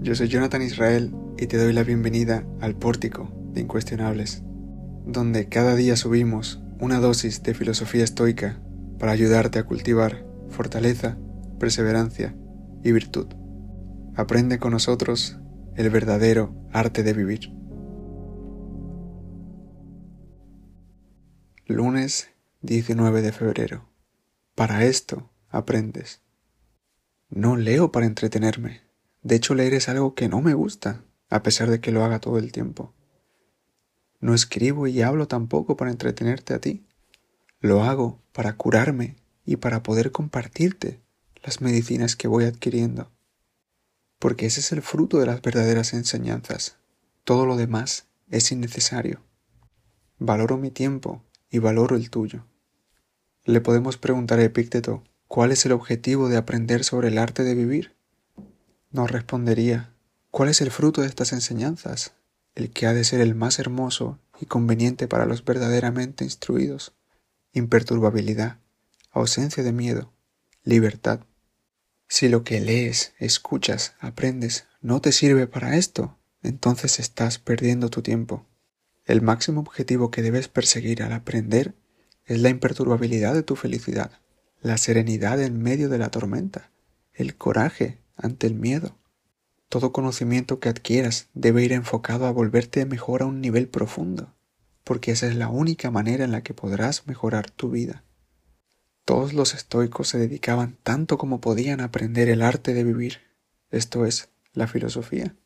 yo soy Jonathan Israel y te doy la bienvenida al Pórtico de Incuestionables, donde cada día subimos una dosis de filosofía estoica para ayudarte a cultivar fortaleza, perseverancia y virtud. Aprende con nosotros el verdadero arte de vivir. Lunes 19 de febrero. Para esto aprendes. No leo para entretenerme. De hecho, leer es algo que no me gusta, a pesar de que lo haga todo el tiempo. No escribo y hablo tampoco para entretenerte a ti. Lo hago para curarme y para poder compartirte las medicinas que voy adquiriendo. Porque ese es el fruto de las verdaderas enseñanzas. Todo lo demás es innecesario. Valoro mi tiempo y valoro el tuyo. Le podemos preguntar a Epícteto cuál es el objetivo de aprender sobre el arte de vivir. Nos respondería, ¿cuál es el fruto de estas enseñanzas? El que ha de ser el más hermoso y conveniente para los verdaderamente instruidos. Imperturbabilidad, ausencia de miedo, libertad. Si lo que lees, escuchas, aprendes no te sirve para esto, entonces estás perdiendo tu tiempo. El máximo objetivo que debes perseguir al aprender es la imperturbabilidad de tu felicidad, la serenidad en medio de la tormenta, el coraje ante el miedo. Todo conocimiento que adquieras debe ir enfocado a volverte mejor a un nivel profundo, porque esa es la única manera en la que podrás mejorar tu vida. Todos los estoicos se dedicaban tanto como podían a aprender el arte de vivir, esto es, la filosofía.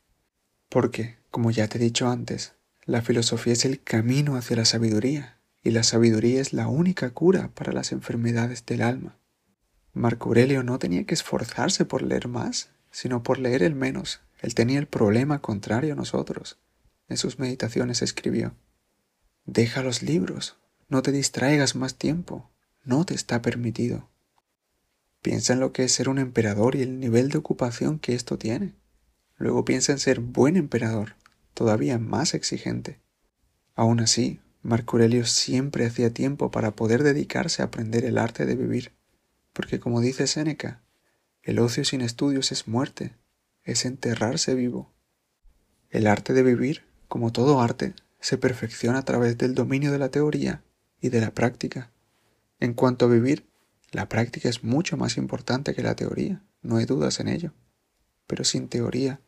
Porque, como ya te he dicho antes, la filosofía es el camino hacia la sabiduría, y la sabiduría es la única cura para las enfermedades del alma. Marco Aurelio no tenía que esforzarse por leer más, sino por leer el menos. Él tenía el problema contrario a nosotros. En sus meditaciones escribió, Deja los libros, no te distraigas más tiempo, no te está permitido. Piensa en lo que es ser un emperador y el nivel de ocupación que esto tiene. Luego piensa en ser buen emperador, todavía más exigente. Aún así, Marco Aurelio siempre hacía tiempo para poder dedicarse a aprender el arte de vivir porque como dice Séneca, el ocio sin estudios es muerte, es enterrarse vivo. El arte de vivir, como todo arte, se perfecciona a través del dominio de la teoría y de la práctica. En cuanto a vivir, la práctica es mucho más importante que la teoría, no hay dudas en ello. Pero sin teoría,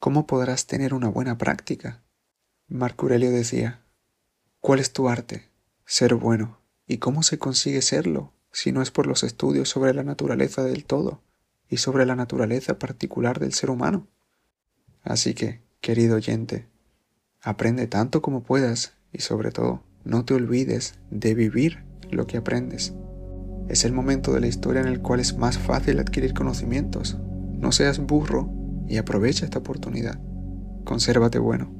¿cómo podrás tener una buena práctica? Marco Aurelio decía, ¿cuál es tu arte? Ser bueno. ¿Y cómo se consigue serlo? Si no es por los estudios sobre la naturaleza del todo y sobre la naturaleza particular del ser humano. Así que, querido oyente, aprende tanto como puedas y sobre todo, no te olvides de vivir lo que aprendes. Es el momento de la historia en el cual es más fácil adquirir conocimientos. No seas burro y aprovecha esta oportunidad. Consérvate bueno.